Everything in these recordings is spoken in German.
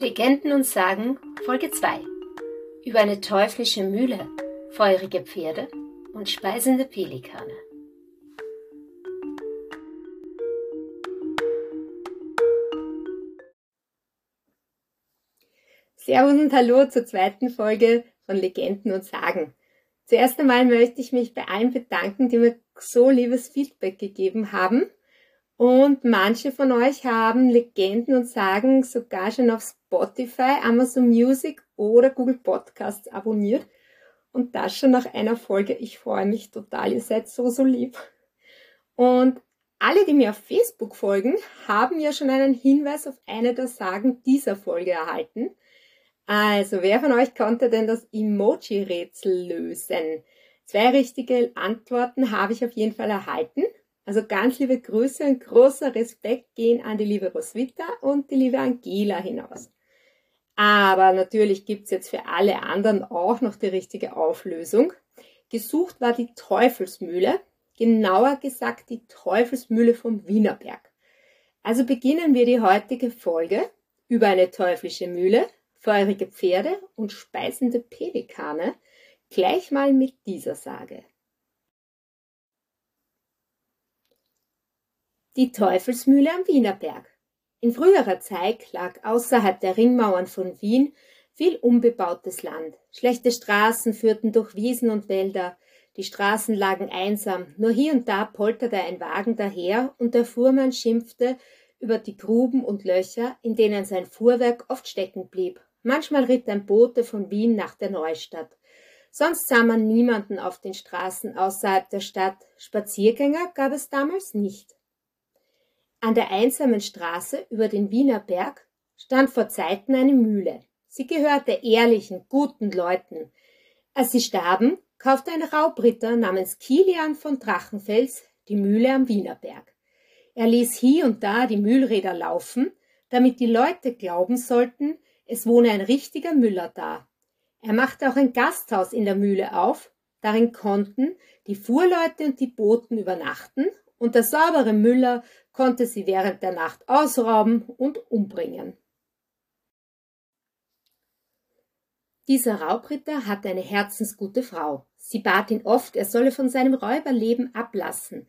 Legenden und Sagen Folge 2 über eine teuflische Mühle, feurige Pferde und speisende Pelikane. Servus und Hallo zur zweiten Folge von Legenden und Sagen. Zuerst einmal möchte ich mich bei allen bedanken, die mir so liebes Feedback gegeben haben. Und manche von euch haben Legenden und Sagen sogar schon auf Spotify, Amazon Music oder Google Podcasts abonniert. Und das schon nach einer Folge. Ich freue mich total. Ihr seid so, so lieb. Und alle, die mir auf Facebook folgen, haben ja schon einen Hinweis auf eine der Sagen dieser Folge erhalten. Also, wer von euch konnte denn das Emoji-Rätsel lösen? Zwei richtige Antworten habe ich auf jeden Fall erhalten. Also ganz liebe Grüße und großer Respekt gehen an die liebe Roswitha und die liebe Angela hinaus. Aber natürlich gibt's jetzt für alle anderen auch noch die richtige Auflösung. Gesucht war die Teufelsmühle, genauer gesagt die Teufelsmühle vom Wienerberg. Also beginnen wir die heutige Folge über eine teuflische Mühle, feurige Pferde und speisende Pelikane gleich mal mit dieser Sage. Die Teufelsmühle am Wienerberg. In früherer Zeit lag außerhalb der Ringmauern von Wien viel unbebautes Land. Schlechte Straßen führten durch Wiesen und Wälder. Die Straßen lagen einsam. Nur hier und da polterte ein Wagen daher und der Fuhrmann schimpfte über die Gruben und Löcher, in denen sein Fuhrwerk oft stecken blieb. Manchmal ritt ein Bote von Wien nach der Neustadt. Sonst sah man niemanden auf den Straßen außerhalb der Stadt. Spaziergänger gab es damals nicht. An der einsamen Straße über den Wiener Berg stand vor Zeiten eine Mühle. Sie gehörte ehrlichen, guten Leuten. Als sie starben, kaufte ein Raubritter namens Kilian von Drachenfels die Mühle am Wienerberg. Er ließ hier und da die Mühlräder laufen, damit die Leute glauben sollten, es wohne ein richtiger Müller da. Er machte auch ein Gasthaus in der Mühle auf, darin konnten die Fuhrleute und die Boten übernachten und der saubere Müller konnte sie während der Nacht ausrauben und umbringen. Dieser Raubritter hatte eine herzensgute Frau. Sie bat ihn oft, er solle von seinem Räuberleben ablassen.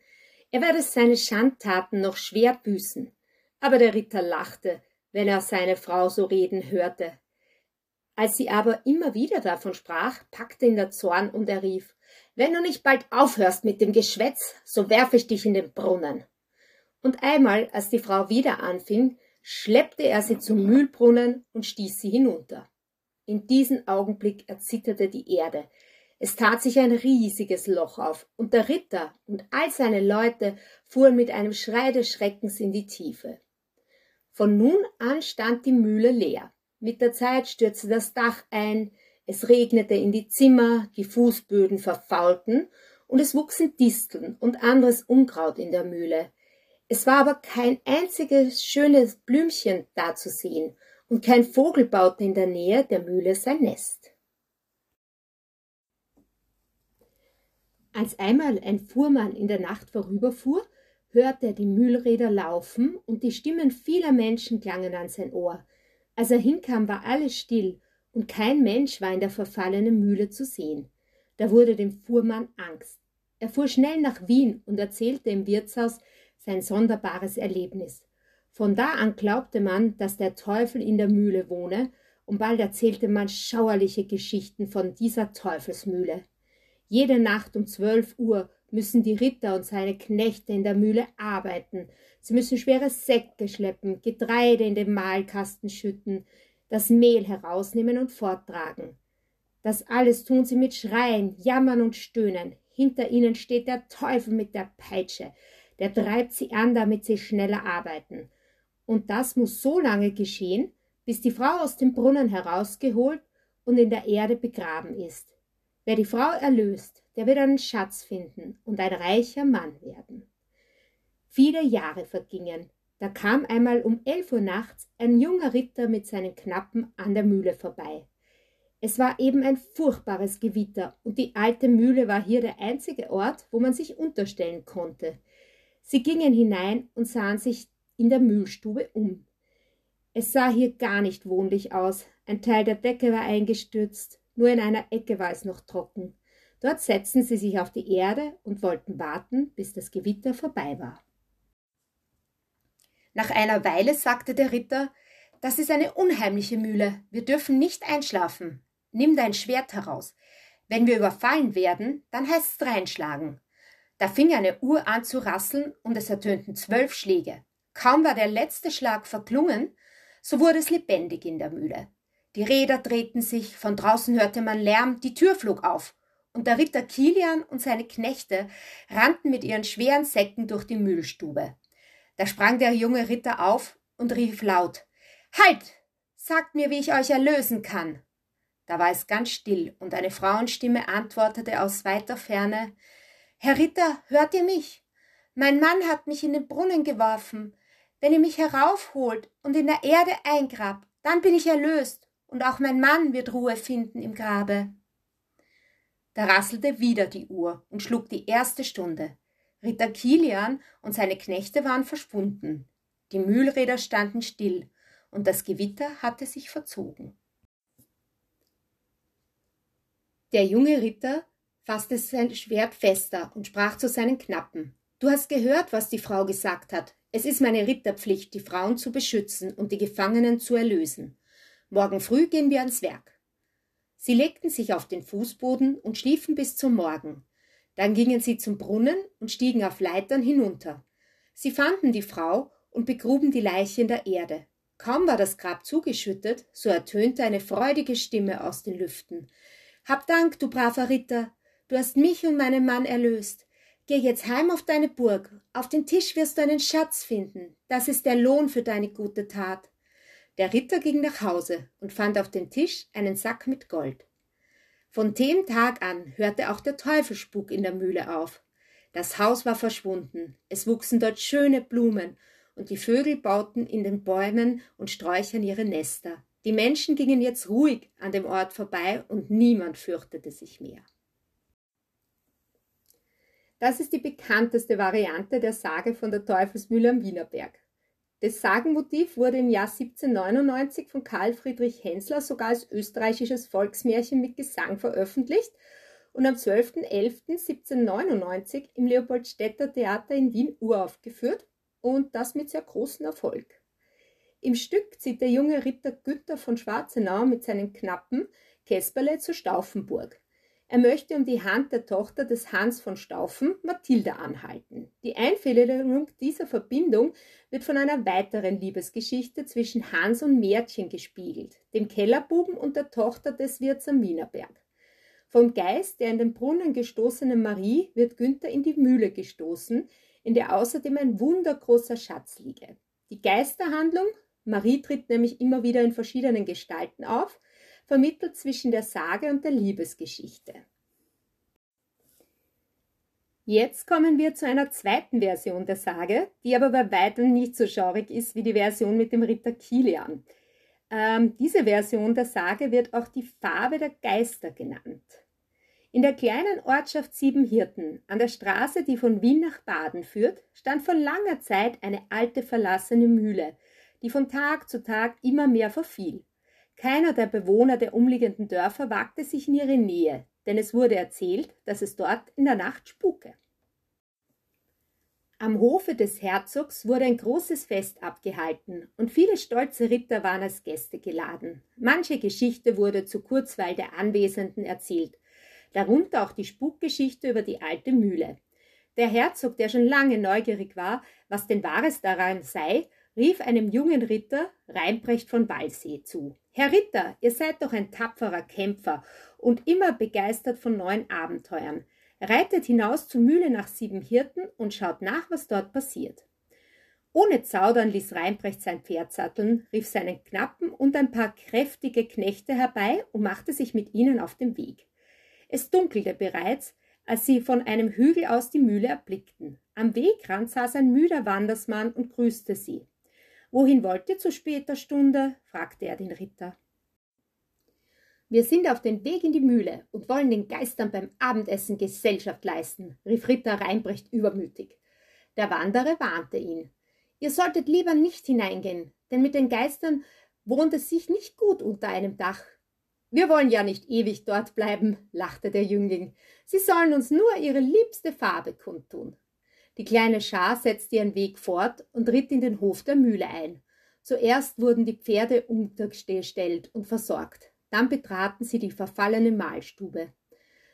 Er werde seine Schandtaten noch schwer büßen. Aber der Ritter lachte, wenn er seine Frau so reden hörte. Als sie aber immer wieder davon sprach, packte ihn der Zorn und er rief Wenn du nicht bald aufhörst mit dem Geschwätz, so werfe ich dich in den Brunnen. Und einmal, als die Frau wieder anfing, schleppte er sie zum Mühlbrunnen und stieß sie hinunter. In diesem Augenblick erzitterte die Erde. Es tat sich ein riesiges Loch auf, und der Ritter und all seine Leute fuhren mit einem Schrei des Schreckens in die Tiefe. Von nun an stand die Mühle leer. Mit der Zeit stürzte das Dach ein, es regnete in die Zimmer, die Fußböden verfaulten, und es wuchsen Disteln und anderes Unkraut in der Mühle. Es war aber kein einziges schönes Blümchen da zu sehen, und kein Vogel baute in der Nähe der Mühle sein Nest. Als einmal ein Fuhrmann in der Nacht vorüberfuhr, hörte er die Mühlräder laufen und die Stimmen vieler Menschen klangen an sein Ohr. Als er hinkam, war alles still und kein Mensch war in der verfallenen Mühle zu sehen. Da wurde dem Fuhrmann Angst. Er fuhr schnell nach Wien und erzählte im Wirtshaus, sein sonderbares Erlebnis. Von da an glaubte man, dass der Teufel in der Mühle wohne, und bald erzählte man schauerliche Geschichten von dieser Teufelsmühle. Jede Nacht um zwölf Uhr müssen die Ritter und seine Knechte in der Mühle arbeiten. Sie müssen schwere Säcke schleppen, Getreide in den Mahlkasten schütten, das Mehl herausnehmen und forttragen. Das alles tun sie mit Schreien, Jammern und Stöhnen. Hinter ihnen steht der Teufel mit der Peitsche der treibt sie an, damit sie schneller arbeiten. Und das muss so lange geschehen, bis die Frau aus dem Brunnen herausgeholt und in der Erde begraben ist. Wer die Frau erlöst, der wird einen Schatz finden und ein reicher Mann werden. Viele Jahre vergingen. Da kam einmal um elf Uhr nachts ein junger Ritter mit seinen Knappen an der Mühle vorbei. Es war eben ein furchtbares Gewitter, und die alte Mühle war hier der einzige Ort, wo man sich unterstellen konnte. Sie gingen hinein und sahen sich in der Mühlstube um. Es sah hier gar nicht wohnlich aus. Ein Teil der Decke war eingestürzt, nur in einer Ecke war es noch trocken. Dort setzten sie sich auf die Erde und wollten warten, bis das Gewitter vorbei war. Nach einer Weile sagte der Ritter Das ist eine unheimliche Mühle, wir dürfen nicht einschlafen. Nimm dein Schwert heraus. Wenn wir überfallen werden, dann heißt's reinschlagen. Da fing eine Uhr an zu rasseln und es ertönten zwölf Schläge. Kaum war der letzte Schlag verklungen, so wurde es lebendig in der Mühle. Die Räder drehten sich, von draußen hörte man Lärm, die Tür flog auf, und der Ritter Kilian und seine Knechte rannten mit ihren schweren Säcken durch die Mühlstube. Da sprang der junge Ritter auf und rief laut Halt. Sagt mir, wie ich euch erlösen kann. Da war es ganz still, und eine Frauenstimme antwortete aus weiter Ferne Herr Ritter, hört ihr mich? Mein Mann hat mich in den Brunnen geworfen. Wenn ihr mich heraufholt und in der Erde eingrabt, dann bin ich erlöst, und auch mein Mann wird Ruhe finden im Grabe. Da rasselte wieder die Uhr und schlug die erste Stunde. Ritter Kilian und seine Knechte waren verschwunden. Die Mühlräder standen still, und das Gewitter hatte sich verzogen. Der junge Ritter fasste sein Schwert fester und sprach zu seinen Knappen. Du hast gehört, was die Frau gesagt hat. Es ist meine Ritterpflicht, die Frauen zu beschützen und die Gefangenen zu erlösen. Morgen früh gehen wir ans Werk. Sie legten sich auf den Fußboden und schliefen bis zum Morgen. Dann gingen sie zum Brunnen und stiegen auf Leitern hinunter. Sie fanden die Frau und begruben die Leiche in der Erde. Kaum war das Grab zugeschüttet, so ertönte eine freudige Stimme aus den Lüften. Hab Dank, du braver Ritter, Du hast mich und meinen Mann erlöst. Geh jetzt heim auf deine Burg. Auf den Tisch wirst du einen Schatz finden. Das ist der Lohn für deine gute Tat. Der Ritter ging nach Hause und fand auf dem Tisch einen Sack mit Gold. Von dem Tag an hörte auch der Teufelspuk in der Mühle auf. Das Haus war verschwunden, es wuchsen dort schöne Blumen, und die Vögel bauten in den Bäumen und Sträuchern ihre Nester. Die Menschen gingen jetzt ruhig an dem Ort vorbei, und niemand fürchtete sich mehr. Das ist die bekannteste Variante der Sage von der Teufelsmühle am Wienerberg. Das Sagenmotiv wurde im Jahr 1799 von Karl Friedrich Hensler sogar als österreichisches Volksmärchen mit Gesang veröffentlicht und am 12.11.1799 im Leopoldstädter Theater in Wien uraufgeführt und das mit sehr großem Erfolg. Im Stück zieht der junge Ritter Günther von Schwarzenau mit seinen Knappen Kesperle zur Stauffenburg. Er möchte um die Hand der Tochter des Hans von Stauffen, Mathilda, anhalten. Die Einfädelung dieser Verbindung wird von einer weiteren Liebesgeschichte zwischen Hans und Mädchen gespiegelt, dem Kellerbuben und der Tochter des Wirts am Wienerberg. Vom Geist der in den Brunnen gestoßenen Marie wird Günther in die Mühle gestoßen, in der außerdem ein wundergroßer Schatz liege. Die Geisterhandlung, Marie tritt nämlich immer wieder in verschiedenen Gestalten auf, vermittelt zwischen der Sage und der Liebesgeschichte. Jetzt kommen wir zu einer zweiten Version der Sage, die aber bei weitem nicht so schaurig ist wie die Version mit dem Ritter Kilian. Ähm, diese Version der Sage wird auch die Farbe der Geister genannt. In der kleinen Ortschaft Siebenhirten, an der Straße, die von Wien nach Baden führt, stand vor langer Zeit eine alte verlassene Mühle, die von Tag zu Tag immer mehr verfiel. Keiner der Bewohner der umliegenden Dörfer wagte sich in ihre Nähe, denn es wurde erzählt, dass es dort in der Nacht spuke. Am Hofe des Herzogs wurde ein großes Fest abgehalten und viele stolze Ritter waren als Gäste geladen. Manche Geschichte wurde zur Kurzweil der Anwesenden erzählt, darunter auch die Spukgeschichte über die alte Mühle. Der Herzog, der schon lange neugierig war, was denn Wahres daran sei, rief einem jungen Ritter, Reinprecht von Walsee, zu. Herr Ritter, ihr seid doch ein tapferer Kämpfer und immer begeistert von neuen Abenteuern. Reitet hinaus zur Mühle nach Siebenhirten und schaut nach, was dort passiert. Ohne Zaudern ließ Reinprecht sein Pferd satteln, rief seinen Knappen und ein paar kräftige Knechte herbei und machte sich mit ihnen auf den Weg. Es dunkelte bereits, als sie von einem Hügel aus die Mühle erblickten. Am Wegrand saß ein müder Wandersmann und grüßte sie. Wohin wollt ihr zu später Stunde? fragte er den Ritter. Wir sind auf dem Weg in die Mühle und wollen den Geistern beim Abendessen Gesellschaft leisten, rief Ritter Reinbrecht übermütig. Der Wanderer warnte ihn. Ihr solltet lieber nicht hineingehen, denn mit den Geistern wohnt es sich nicht gut unter einem Dach. Wir wollen ja nicht ewig dort bleiben, lachte der Jüngling. Sie sollen uns nur ihre liebste Farbe kundtun. Die kleine Schar setzte ihren Weg fort und ritt in den Hof der Mühle ein. Zuerst wurden die Pferde untergestellt und versorgt. Dann betraten sie die verfallene Mahlstube.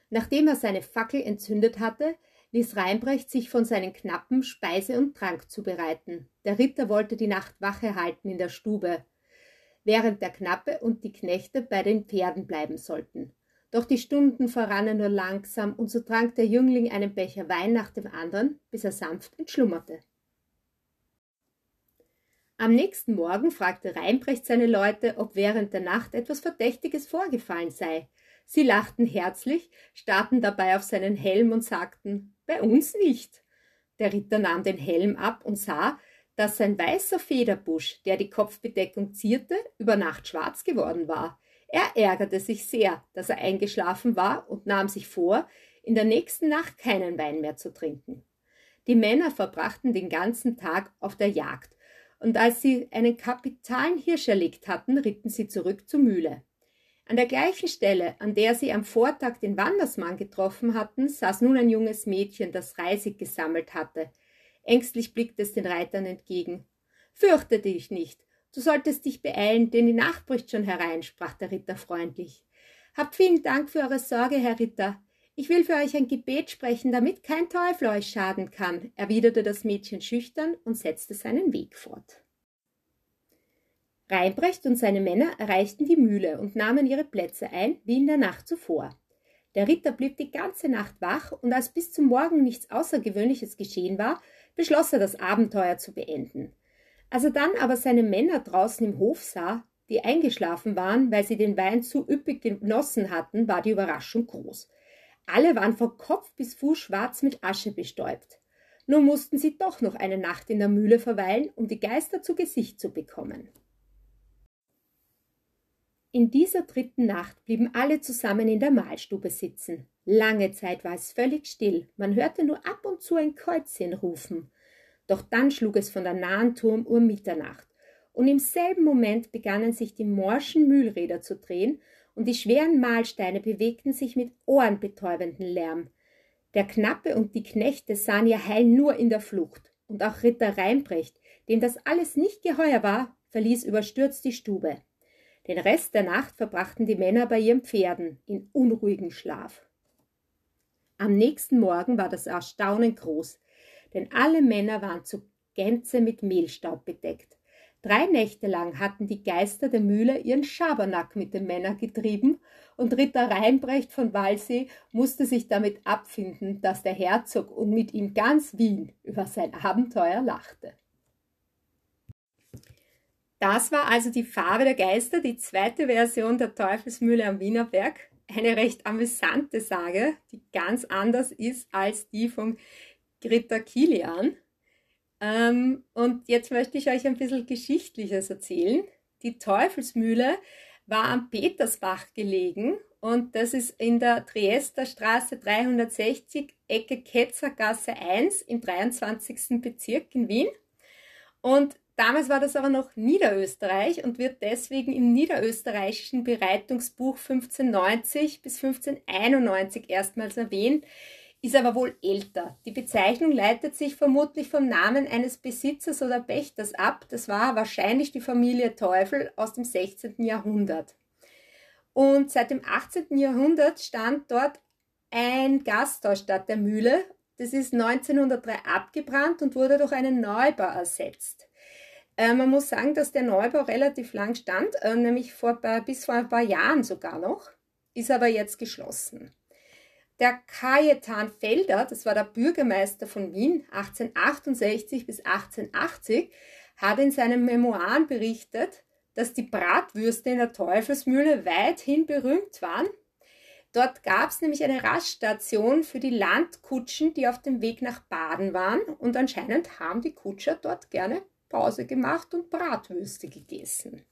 Nachdem er seine Fackel entzündet hatte, ließ Reinbrecht sich von seinen Knappen Speise und Trank zubereiten. Der Ritter wollte die Nacht Wache halten in der Stube, während der Knappe und die Knechte bei den Pferden bleiben sollten. Doch die Stunden verrannen nur langsam, und so trank der Jüngling einen Becher Wein nach dem anderen, bis er sanft entschlummerte. Am nächsten Morgen fragte Reinbrecht seine Leute, ob während der Nacht etwas Verdächtiges vorgefallen sei. Sie lachten herzlich, starrten dabei auf seinen Helm und sagten Bei uns nicht. Der Ritter nahm den Helm ab und sah, dass sein weißer Federbusch, der die Kopfbedeckung zierte, über Nacht schwarz geworden war. Er ärgerte sich sehr, dass er eingeschlafen war und nahm sich vor, in der nächsten Nacht keinen Wein mehr zu trinken. Die Männer verbrachten den ganzen Tag auf der Jagd und als sie einen kapitalen Hirsch erlegt hatten, ritten sie zurück zur Mühle. An der gleichen Stelle, an der sie am Vortag den Wandersmann getroffen hatten, saß nun ein junges Mädchen, das Reisig gesammelt hatte. Ängstlich blickte es den Reitern entgegen. Fürchte dich nicht, du solltest dich beeilen, denn die Nacht bricht schon herein, sprach der Ritter freundlich. Habt vielen Dank für eure Sorge, Herr Ritter. Ich will für euch ein Gebet sprechen, damit kein Teufel euch schaden kann, erwiderte das Mädchen schüchtern und setzte seinen Weg fort. Reinbrecht und seine Männer erreichten die Mühle und nahmen ihre Plätze ein, wie in der Nacht zuvor. Der Ritter blieb die ganze Nacht wach, und als bis zum Morgen nichts Außergewöhnliches geschehen war, beschloss er, das Abenteuer zu beenden. Als er dann aber seine Männer draußen im Hof sah, die eingeschlafen waren, weil sie den Wein zu üppig genossen hatten, war die Überraschung groß. Alle waren von Kopf bis Fuß schwarz mit Asche bestäubt. Nun mussten sie doch noch eine Nacht in der Mühle verweilen, um die Geister zu Gesicht zu bekommen. In dieser dritten Nacht blieben alle zusammen in der Mahlstube sitzen. Lange Zeit war es völlig still, man hörte nur ab und zu ein Käuzchen rufen. Doch dann schlug es von der nahen Turmuhr Mitternacht, und im selben Moment begannen sich die morschen Mühlräder zu drehen und die schweren Mahlsteine bewegten sich mit ohrenbetäubendem Lärm. Der Knappe und die Knechte sahen ihr Heil nur in der Flucht, und auch Ritter Reinbrecht, dem das alles nicht geheuer war, verließ überstürzt die Stube. Den Rest der Nacht verbrachten die Männer bei ihren Pferden in unruhigem Schlaf. Am nächsten Morgen war das Erstaunen groß, denn alle Männer waren zu Gänze mit Mehlstaub bedeckt. Drei Nächte lang hatten die Geister der Mühle ihren Schabernack mit den Männern getrieben, und Ritter Reinbrecht von Walsee musste sich damit abfinden, dass der Herzog und mit ihm ganz Wien über sein Abenteuer lachte. Das war also die Farbe der Geister, die zweite Version der Teufelsmühle am Wienerberg. Eine recht amüsante Sage, die ganz anders ist als die von Ritter Kilian. Ähm, und jetzt möchte ich euch ein bisschen Geschichtliches erzählen. Die Teufelsmühle war am Petersbach gelegen und das ist in der Triester Straße 360, Ecke Ketzergasse 1 im 23. Bezirk in Wien. Und damals war das aber noch Niederösterreich und wird deswegen im niederösterreichischen Bereitungsbuch 1590 bis 1591 erstmals erwähnt ist aber wohl älter. Die Bezeichnung leitet sich vermutlich vom Namen eines Besitzers oder Pächters ab. Das war wahrscheinlich die Familie Teufel aus dem 16. Jahrhundert. Und seit dem 18. Jahrhundert stand dort ein Gasthaus statt der Mühle. Das ist 1903 abgebrannt und wurde durch einen Neubau ersetzt. Äh, man muss sagen, dass der Neubau relativ lang stand, äh, nämlich vor, bis vor ein paar Jahren sogar noch, ist aber jetzt geschlossen. Der Cajetan Felder, das war der Bürgermeister von Wien 1868 bis 1880, hat in seinen Memoiren berichtet, dass die Bratwürste in der Teufelsmühle weithin berühmt waren. Dort gab es nämlich eine Raststation für die Landkutschen, die auf dem Weg nach Baden waren und anscheinend haben die Kutscher dort gerne Pause gemacht und Bratwürste gegessen.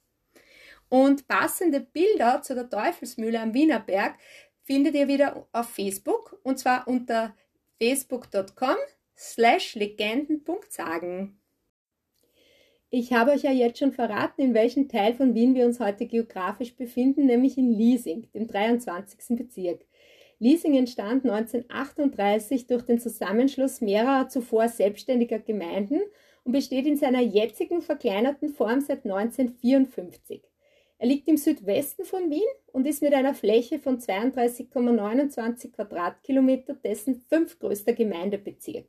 Und passende Bilder zu der Teufelsmühle am Wienerberg findet ihr wieder auf Facebook und zwar unter facebook.com slash legenden.sagen. Ich habe euch ja jetzt schon verraten, in welchem Teil von Wien wir uns heute geografisch befinden, nämlich in Liesing, dem 23. Bezirk. Liesing entstand 1938 durch den Zusammenschluss mehrerer zuvor selbstständiger Gemeinden und besteht in seiner jetzigen verkleinerten Form seit 1954. Er liegt im Südwesten von Wien und ist mit einer Fläche von 32,29 Quadratkilometer dessen fünftgrößter Gemeindebezirk.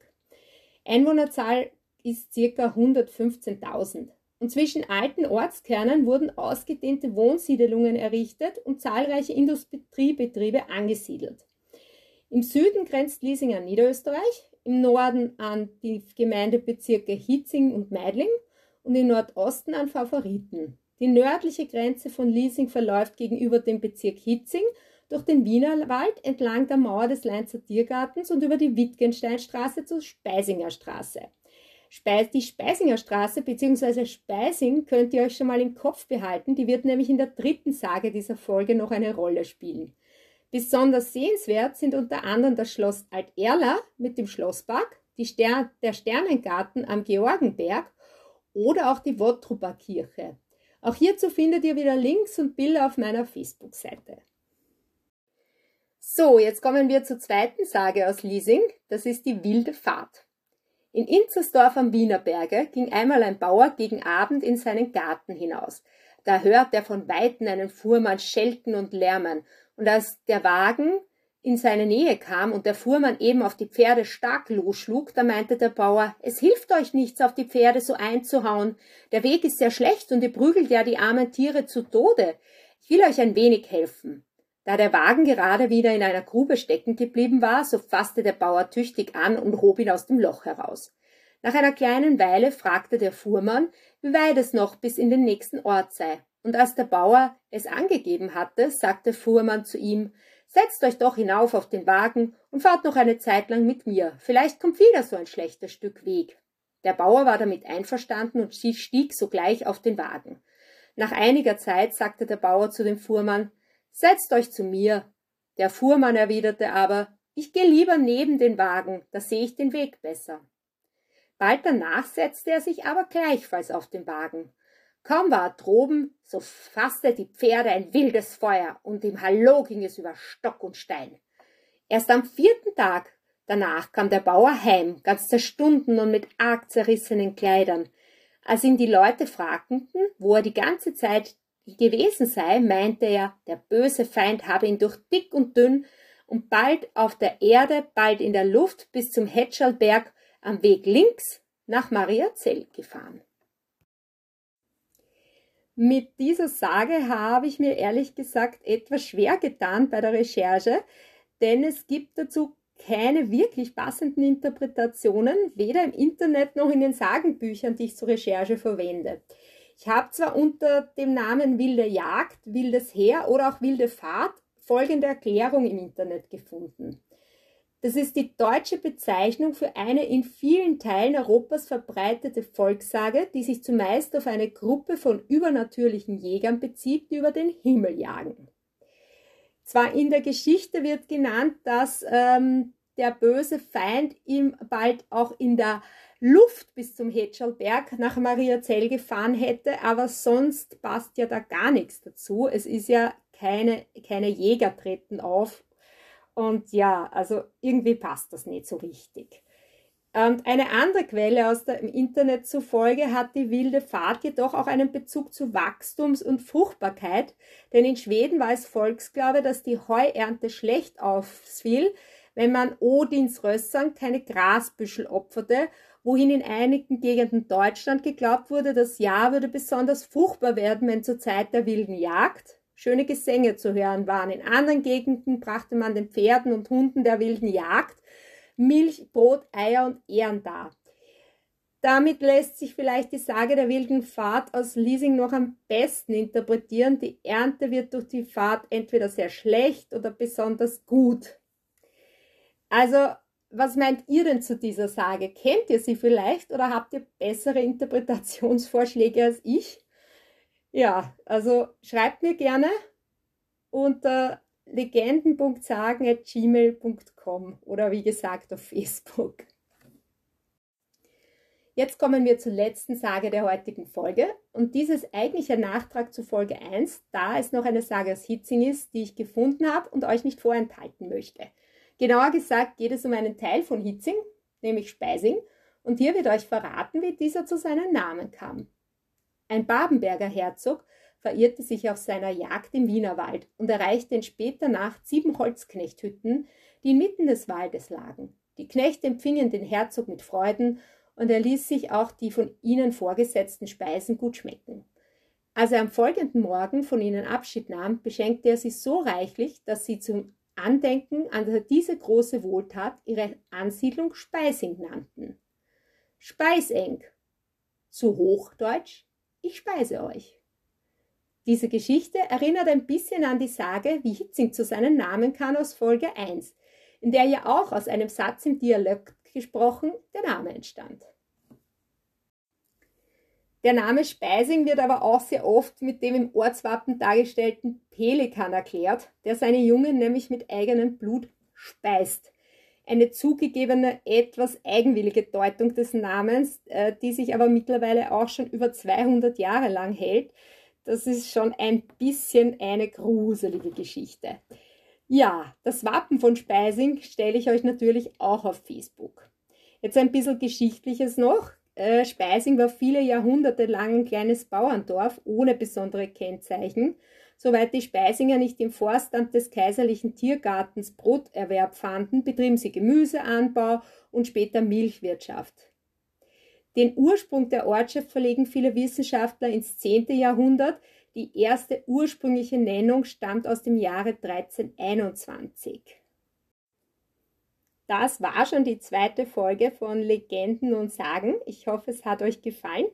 Einwohnerzahl ist ca. 115.000. Und zwischen alten Ortskernen wurden ausgedehnte Wohnsiedelungen errichtet und zahlreiche Industriebetriebe angesiedelt. Im Süden grenzt Liesing an Niederösterreich, im Norden an die Gemeindebezirke Hitzing und Meidling und im Nordosten an Favoriten. Die nördliche Grenze von Liesing verläuft gegenüber dem Bezirk Hitzing durch den Wienerwald entlang der Mauer des Leinzer Tiergartens und über die Wittgensteinstraße zur Speisinger Straße. Die Speisinger Straße bzw. Speising könnt ihr euch schon mal im Kopf behalten, die wird nämlich in der dritten Sage dieser Folge noch eine Rolle spielen. Besonders sehenswert sind unter anderem das Schloss Alt-Erla mit dem Schlosspark, Stern der Sternengarten am Georgenberg oder auch die Wottruper Kirche. Auch hierzu findet ihr wieder Links und Bilder auf meiner Facebook-Seite. So, jetzt kommen wir zur zweiten Sage aus Liesing. Das ist die wilde Fahrt. In Inzersdorf am Wienerberge ging einmal ein Bauer gegen Abend in seinen Garten hinaus. Da hört er von Weitem einen Fuhrmann schelten und lärmen, und als der Wagen in seine Nähe kam und der Fuhrmann eben auf die Pferde stark losschlug, da meinte der Bauer, es hilft euch nichts, auf die Pferde so einzuhauen. Der Weg ist sehr schlecht und ihr prügelt ja die armen Tiere zu Tode. Ich will euch ein wenig helfen. Da der Wagen gerade wieder in einer Grube stecken geblieben war, so fasste der Bauer tüchtig an und hob ihn aus dem Loch heraus. Nach einer kleinen Weile fragte der Fuhrmann, wie weit es noch bis in den nächsten Ort sei. Und als der Bauer es angegeben hatte, sagte Fuhrmann zu ihm, Setzt euch doch hinauf auf den Wagen und fahrt noch eine Zeit lang mit mir. Vielleicht kommt wieder so ein schlechter Stück Weg. Der Bauer war damit einverstanden und stieg sogleich auf den Wagen. Nach einiger Zeit sagte der Bauer zu dem Fuhrmann, Setzt euch zu mir. Der Fuhrmann erwiderte aber, ich gehe lieber neben den Wagen, da sehe ich den Weg besser. Bald danach setzte er sich aber gleichfalls auf den Wagen. Kaum war er droben, so fasste die Pferde ein wildes Feuer und im Hallo ging es über Stock und Stein. Erst am vierten Tag danach kam der Bauer heim, ganz zerstunden und mit arg zerrissenen Kleidern. Als ihn die Leute fragten, wo er die ganze Zeit gewesen sei, meinte er, der böse Feind habe ihn durch dick und dünn und bald auf der Erde, bald in der Luft bis zum Hetschalberg am Weg links nach Mariazell gefahren. Mit dieser Sage habe ich mir ehrlich gesagt etwas schwer getan bei der Recherche, denn es gibt dazu keine wirklich passenden Interpretationen, weder im Internet noch in den Sagenbüchern, die ich zur Recherche verwende. Ich habe zwar unter dem Namen wilde Jagd, wildes Heer oder auch wilde Fahrt folgende Erklärung im Internet gefunden. Das ist die deutsche Bezeichnung für eine in vielen Teilen Europas verbreitete Volkssage, die sich zumeist auf eine Gruppe von übernatürlichen Jägern bezieht, die über den Himmel jagen. Zwar in der Geschichte wird genannt, dass ähm, der böse Feind ihm bald auch in der Luft bis zum Hetschalberg nach Mariazell gefahren hätte, aber sonst passt ja da gar nichts dazu. Es ist ja keine, keine Jäger treten auf und ja, also irgendwie passt das nicht so richtig. Und eine andere Quelle aus dem Internet zufolge hat die wilde Fahrt jedoch auch einen Bezug zu Wachstums- und Fruchtbarkeit, denn in Schweden war es Volksglaube, dass die Heuernte schlecht ausfiel, wenn man Odins Rössern keine Grasbüschel opferte, wohin in einigen Gegenden Deutschland geglaubt wurde, das Jahr würde besonders fruchtbar werden, wenn zur Zeit der wilden Jagd, schöne Gesänge zu hören waren. In anderen Gegenden brachte man den Pferden und Hunden der wilden Jagd Milch, Brot, Eier und Ehren dar. Damit lässt sich vielleicht die Sage der wilden Fahrt aus Leasing noch am besten interpretieren. Die Ernte wird durch die Fahrt entweder sehr schlecht oder besonders gut. Also, was meint ihr denn zu dieser Sage? Kennt ihr sie vielleicht oder habt ihr bessere Interpretationsvorschläge als ich? Ja, also schreibt mir gerne unter legenden.sagen.gmail.com oder wie gesagt auf Facebook. Jetzt kommen wir zur letzten Sage der heutigen Folge. Und dieses eigentlich ein Nachtrag zu Folge 1, da es noch eine Sage aus Hitzing ist, die ich gefunden habe und euch nicht vorenthalten möchte. Genauer gesagt geht es um einen Teil von Hitzing, nämlich Speising, und hier wird euch verraten, wie dieser zu seinem Namen kam. Ein Babenberger Herzog verirrte sich auf seiner Jagd im Wienerwald und erreichte in später Nacht sieben Holzknechthütten, die inmitten des Waldes lagen. Die Knechte empfingen den Herzog mit Freuden und er ließ sich auch die von ihnen vorgesetzten Speisen gut schmecken. Als er am folgenden Morgen von ihnen Abschied nahm, beschenkte er sie so reichlich, dass sie zum Andenken an diese große Wohltat ihre Ansiedlung Speising nannten. Speiseng. Zu Hochdeutsch, ich speise euch. Diese Geschichte erinnert ein bisschen an die Sage, wie Hitzing zu seinen Namen kam aus Folge 1, in der ja auch aus einem Satz im Dialekt gesprochen der Name entstand. Der Name Speising wird aber auch sehr oft mit dem im Ortswappen dargestellten Pelikan erklärt, der seine Jungen nämlich mit eigenem Blut speist. Eine zugegebene, etwas eigenwillige Deutung des Namens, äh, die sich aber mittlerweile auch schon über 200 Jahre lang hält. Das ist schon ein bisschen eine gruselige Geschichte. Ja, das Wappen von Speising stelle ich euch natürlich auch auf Facebook. Jetzt ein bisschen Geschichtliches noch. Äh, Speising war viele Jahrhunderte lang ein kleines Bauerndorf ohne besondere Kennzeichen. Soweit die Speisinger nicht im Forstamt des kaiserlichen Tiergartens Broterwerb fanden, betrieben sie Gemüseanbau und später Milchwirtschaft. Den Ursprung der Ortschaft verlegen viele Wissenschaftler ins 10. Jahrhundert, die erste ursprüngliche Nennung stammt aus dem Jahre 1321. Das war schon die zweite Folge von Legenden und Sagen. Ich hoffe, es hat euch gefallen.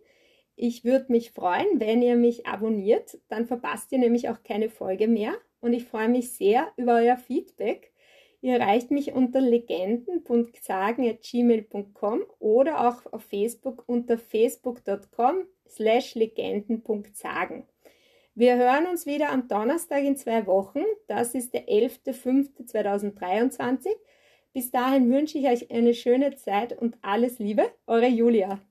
Ich würde mich freuen, wenn ihr mich abonniert, dann verpasst ihr nämlich auch keine Folge mehr. Und ich freue mich sehr über euer Feedback. Ihr erreicht mich unter legenden.sagen.gmail.com oder auch auf Facebook unter facebook.com slash legenden.sagen. Wir hören uns wieder am Donnerstag in zwei Wochen. Das ist der 11.05.2023. Bis dahin wünsche ich euch eine schöne Zeit und alles Liebe, eure Julia.